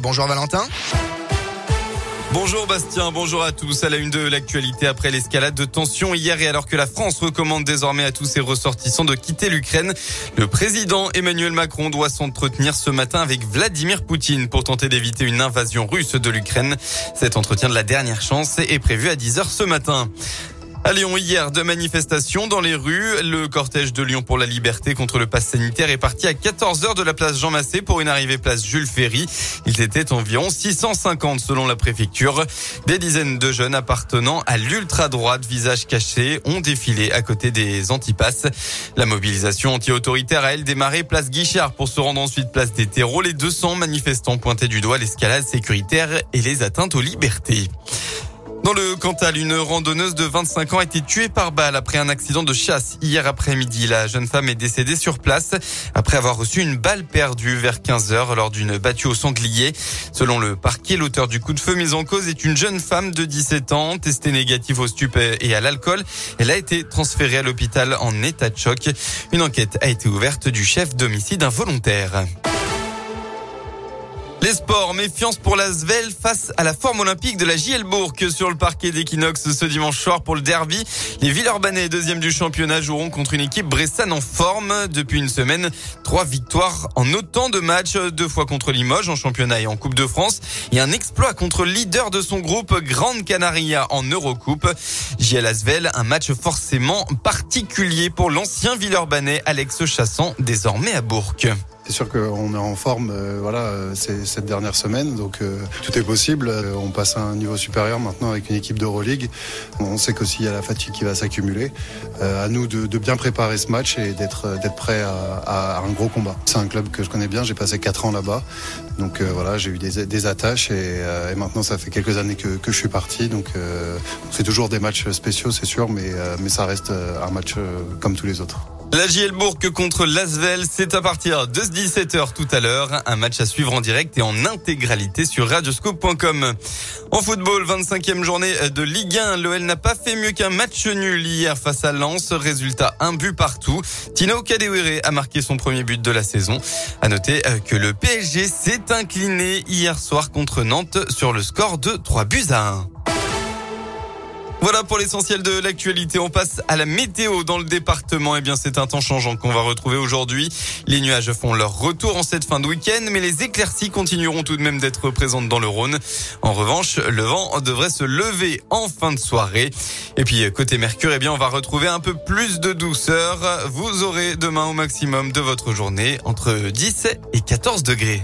Bonjour Valentin. Bonjour Bastien, bonjour à tous. À la une de l'actualité après l'escalade de tension hier et alors que la France recommande désormais à tous ses ressortissants de quitter l'Ukraine, le président Emmanuel Macron doit s'entretenir ce matin avec Vladimir Poutine pour tenter d'éviter une invasion russe de l'Ukraine. Cet entretien de la dernière chance est prévu à 10h ce matin. À Lyon, hier, deux manifestations dans les rues. Le cortège de Lyon pour la liberté contre le pass sanitaire est parti à 14 heures de la place Jean Massé pour une arrivée place Jules Ferry. Ils étaient environ 650 selon la préfecture. Des dizaines de jeunes appartenant à l'ultra-droite, visage caché, ont défilé à côté des antipasses. La mobilisation anti-autoritaire a elle démarré place Guichard pour se rendre ensuite place des terreaux. Les 200 manifestants pointaient du doigt l'escalade sécuritaire et les atteintes aux libertés. Dans le Cantal, une randonneuse de 25 ans a été tuée par balle après un accident de chasse hier après-midi. La jeune femme est décédée sur place après avoir reçu une balle perdue vers 15 heures lors d'une battue au sanglier. Selon le parquet, l'auteur du coup de feu mis en cause est une jeune femme de 17 ans, testée négative au stupé et à l'alcool. Elle a été transférée à l'hôpital en état de choc. Une enquête a été ouverte du chef d'homicide involontaire. Les sports, méfiance pour la Svel face à la forme olympique de la JL Bourg sur le parquet d'Equinox ce dimanche soir pour le derby. Les Villeurbanais, deuxième du championnat, joueront contre une équipe bressane en forme depuis une semaine. Trois victoires en autant de matchs, deux fois contre Limoges en championnat et en Coupe de France et un exploit contre le leader de son groupe Grande Canaria en Eurocoupe. JL Asvel, un match forcément particulier pour l'ancien Villeurbanais Alex Chassant, désormais à Bourg. C'est sûr qu'on est en forme, euh, voilà, euh, cette dernière semaine, donc euh, tout est possible. on passe à un niveau supérieur maintenant avec une équipe d'Euroleague. On sait qu'aussi il y a la fatigue qui va s'accumuler. à nous de, bien préparer ce match et d'être d'être prêt à, un gros combat. C'est un club que je connais bien. J'ai passé quatre ans là-bas, donc voilà, j'ai eu des, attaches et, maintenant ça fait quelques années que, je suis parti. Donc c'est toujours des matchs spéciaux, c'est sûr, mais ça reste un match comme tous les autres. La JL Bourg contre Lasvel, c'est à partir de 17h tout à l'heure. Un match à suivre en direct et en intégralité sur radioscope.com. En football, 25e journée de Ligue 1. L'OL n'a pas fait mieux qu'un match nul hier face à Lens. Résultat, un but partout. Tino Kadewere a marqué son premier but de la saison. À noter euh, que le PSG s'est incliné hier soir contre Nantes sur le score de 3 buts à 1. Voilà pour l'essentiel de l'actualité. On passe à la météo dans le département. Eh bien, c'est un temps changeant qu'on va retrouver aujourd'hui. Les nuages font leur retour en cette fin de week-end, mais les éclaircies continueront tout de même d'être présentes dans le Rhône. En revanche, le vent devrait se lever en fin de soirée. Et puis, côté Mercure, eh bien, on va retrouver un peu plus de douceur. Vous aurez demain au maximum de votre journée entre 10 et 14 degrés.